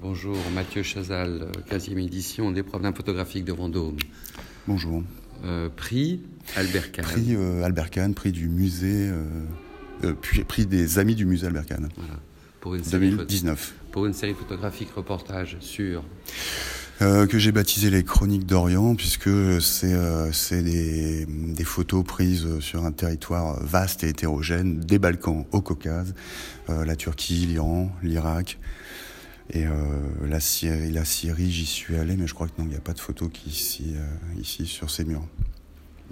Bonjour, Mathieu Chazal, 15e édition d'épreuve d'un photographique de Vendôme. Bonjour. Euh, prix Albert Kahn. Prix euh, Albert Kahn, prix du musée, euh, puis- prix des amis du musée Albert Kahn. Voilà. Pour une, série, 2019. pour une série photographique reportage sur. Euh, que j'ai baptisé les Chroniques d'Orient, puisque c'est euh, c'est des, des photos prises sur un territoire vaste et hétérogène, des Balkans au Caucase, euh, la Turquie, l'Iran, l'Irak. Et euh, la Syrie, la Syrie j'y suis allé, mais je crois que non, il n'y a pas de photos qui ici, euh, ici sur ces murs.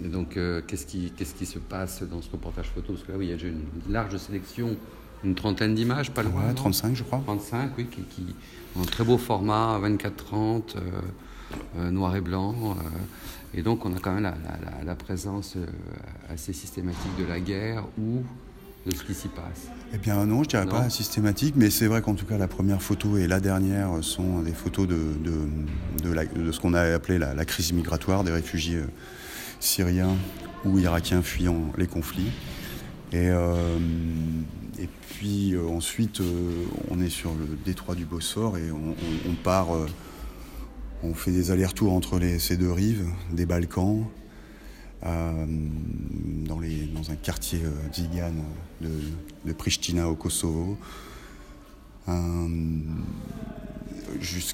Et donc, euh, qu'est-ce qui, se passe dans ce reportage photo? Parce que là, oui, il y a déjà une large sélection, une trentaine d'images, pas loin. Ouais, non? 35 je crois. 35, oui, qui, qui en très beau format, 24-30, euh, euh, noir et blanc. et donc, on a quand même la, la- la- la présence assez systématique de la guerre ou de ce qui s'y passe. Eh bien non, je dirais Non. pas systématique, mais c'est vrai qu'en tout cas la première photo et la dernière sont des photos de, de, de, la- de ce qu'on a appelé la, la crise migratoire des réfugiés euh, syriens ou irakiens fuyant les conflits. Et, euh, et puis euh, ensuite, euh, on est sur le détroit du Bosphore et on, on- on part, on fait des allers-retours entre les, ces deux rives, des Balkans, dans, les, dans un quartier euh, tzigane de, Pristina au Kosovo. Euh,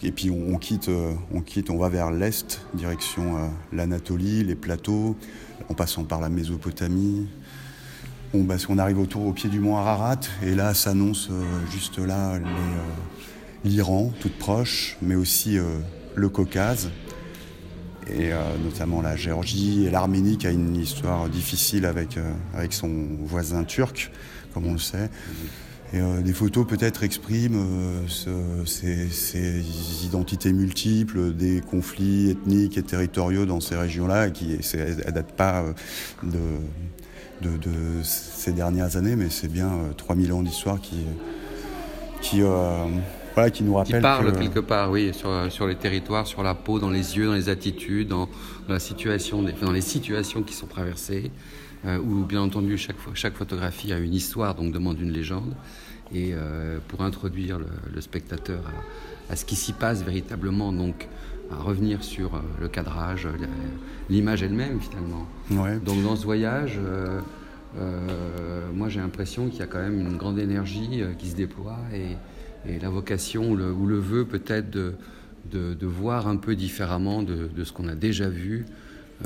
et puis on, quitte, euh, on quitte, on va vers l'est, direction euh, l'Anatolie, les plateaux, en passant par la Mésopotamie. On, bah, on arrive autour au pied du mont Ararat et là s'annonce euh, juste là les, euh, l'Iran, toute proche, mais aussi euh, le Caucase et euh, notamment la Géorgie et l'Arménie qui a une histoire difficile avec, euh, avec son voisin turc, comme on le sait. Et euh, des photos peut-être expriment euh, ce- ces, ces identités multiples, des conflits ethniques et territoriaux dans ces régions-là, et qui ne datent pas de, de, de ces dernières années, mais c'est bien euh, 3000 ans d'histoire qui, qui, voilà, qui nous Qui rappellent parle que- quelque part, oui, sur, sur les territoires, sur la peau, dans les yeux, dans les attitudes, dans, dans la situation, dans les situations qui sont traversées, euh, où bien entendu chaque, chaque photographie a une histoire, donc demande une légende, et euh, pour introduire le, le spectateur à, à ce qui s'y passe véritablement, donc à revenir sur euh, le cadrage, l'image elle-même finalement. Ouais. Donc dans ce voyage, euh, moi j'ai l'impression qu'il y a quand même une grande énergie euh, qui se déploie et, et la vocation ou le, ou le vœu peut-être de, de, de voir un peu différemment de, de ce qu'on a déjà vu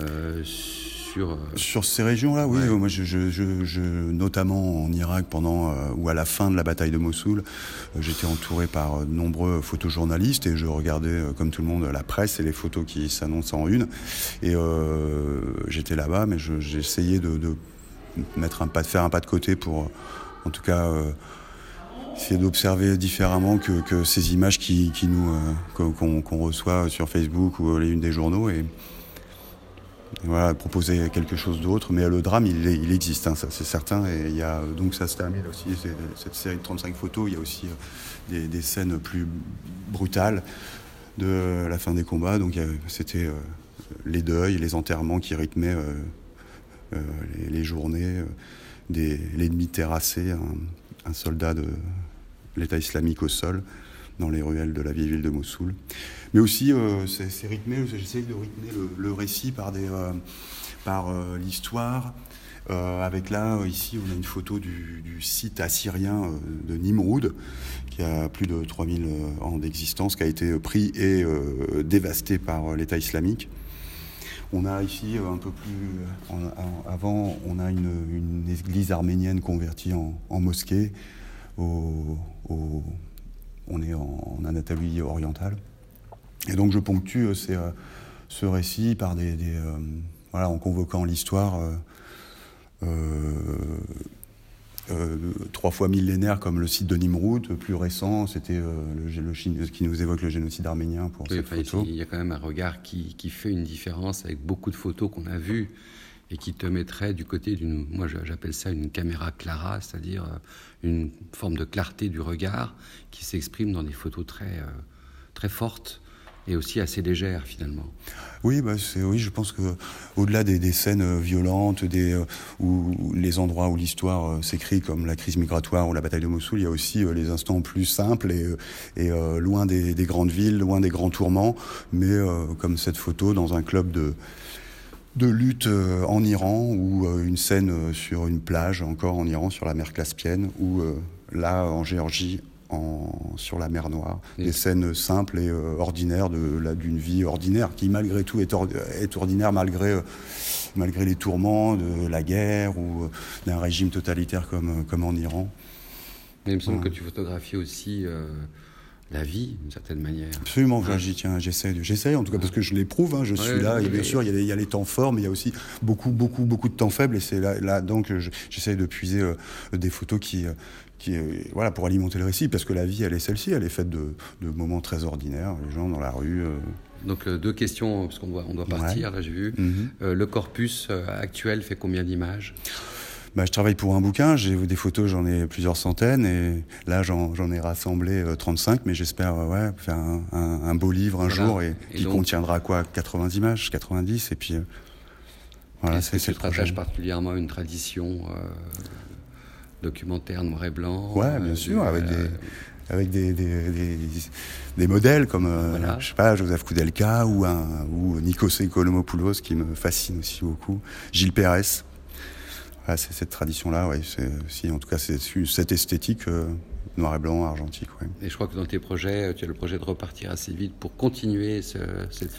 euh, sur... euh, Sur ces régions-là, oui. Ouais. euh, Moi, je, je- je- je- notamment en Irak, pendant euh, ou à la fin de la bataille de Mossoul, euh, j'étais entouré par euh, de nombreux photojournalistes et je regardais, euh, comme tout le monde, la presse et les photos qui s'annoncent en une. Et euh, j'étais là-bas, mais je- j'ai essayé de, de mettre un pas, de faire un pas de côté pour, en tout cas. euh, essayer d'observer différemment que, ces images qui, nous euh, qu'on reçoit sur Facebook ou les unes des journaux et voilà, proposer quelque chose d'autre. Mais le drame, il, existe, hein, ça c'est certain. Et il y a, donc ça se termine aussi, cette série de 35 photos. Il y a aussi euh, des, scènes plus brutales de la fin des combats. Donc c'était les deuils, les enterrements qui rythmaient les, les journées, euh, des- l'ennemi terrassé, un, soldat de l'État islamique au sol dans les ruelles de la vieille ville de Mossoul. Mais aussi, euh, c'est rythmé, j'essaye de rythmer le, récit par, euh, par euh, l'histoire. Euh, avec là, euh, ici, on a une photo du, site assyrien euh, de Nimroud, qui a plus de 3000 euh, ans d'existence, qui a été pris et euh, dévasté par euh, l'État islamique. On a ici euh, un peu plus en- avant, on a une, église arménienne convertie en, mosquée. On est en, Anatolie orientale. Et donc je ponctue euh, euh, ce récit par des, euh, voilà, en convoquant l'histoire euh, euh, trois fois millénaire comme le site de Nimroud, plus récent, c'était euh, le, le Chine- qui nous évoque le génocide arménien pour oui, cette enfin, photo. il y a quand même un regard qui, qui fait une différence avec beaucoup de photos qu'on a vues et qui te mettrait du côté d'une, moi j'appelle ça une caméra clara, c'est-à-dire euh, une forme de clarté du regard qui s'exprime dans des photos très, euh, très fortes et aussi assez légère finalement. Oui, bah je pense que au-delà des, scènes violentes, des euh, ou les endroits où l'histoire euh, s'écrit comme la crise migratoire ou la bataille de Mossoul, il y a aussi euh, les instants plus simples et, loin des, des, grandes villes, loin des grands tourments, mais comme cette photo dans un club de lutte en Iran ou une scène sur une plage encore en Iran sur la mer Caspienne ou là en Géorgie sur la mer Noire. Des scènes simples et euh, ordinaires d'une vie ordinaire qui malgré tout est, est ordinaire malgré, euh, malgré les tourments de la guerre ou euh, d'un régime totalitaire comme, comme en Iran. Mais il me semble que tu photographies aussi la vie, d'une certaine manière. Absolument, j'y tiens, j'essaie, j'essaie en tout cas parce que je l'éprouve, hein, je suis là, et bien sûr il y, a les, temps forts, mais il y a aussi beaucoup, beaucoup, beaucoup de temps faibles, et c'est là, là, donc j'essaie de puiser des photos qui, qui voilà, pour alimenter le récit, parce que la vie, elle est celle-ci, elle est faite de, moments très ordinaires, les gens dans la rue. Euh. Donc euh, deux questions, parce qu'on doit, on doit partir, là j'ai vu. Mhm. Euh, le corpus actuel fait combien d'images? Bah, je travaille pour un bouquin, j'ai des photos, j'en ai plusieurs centaines, et là j'en ai rassemblé 35, mais j'espère ouais, faire un, beau livre un jour et, qui contiendra quoi 80 images, 90, et puis voilà, c'est le projet. particulièrement une tradition documentaire noir et blanc. Ouais, bien euh, sûr, avec des avec des, des, des, modèles comme euh, je sais pas Joseph Koudelka ou un ou Nikos qui me fascine aussi beaucoup Gilles Pérez c'est cette tradition là ouais c'est si en tout cas c'est cette esthétique euh, noir et blanc, argentique. Et je crois que dans tes projets, tu as le projet de repartir assez vite pour continuer cette,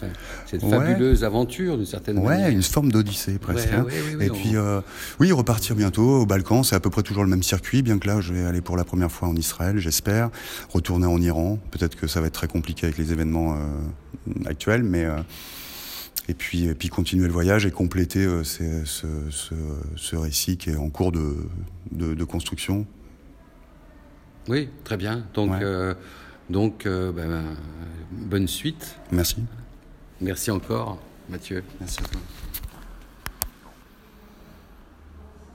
cette fabuleuse aventure d'une certaine manière. Ouais, une forme d'odyssée presque. Hein. et puis, euh, oui, repartir bientôt au Balkan, c'est à peu près toujours le même circuit, bien que là, je vais aller pour la première fois en Israël, j'espère. Retourner en Iran, peut-être que ça va être très compliqué avec les événements euh, actuels, mais... Euh, et puis, et puis continuer le voyage et compléter ce, ce, ce, récit qui est en cours de, de, de construction oui, très bien. Donc, euh, donc euh, ben, bonne suite. Merci. Merci encore, Mathieu. Merci à toi.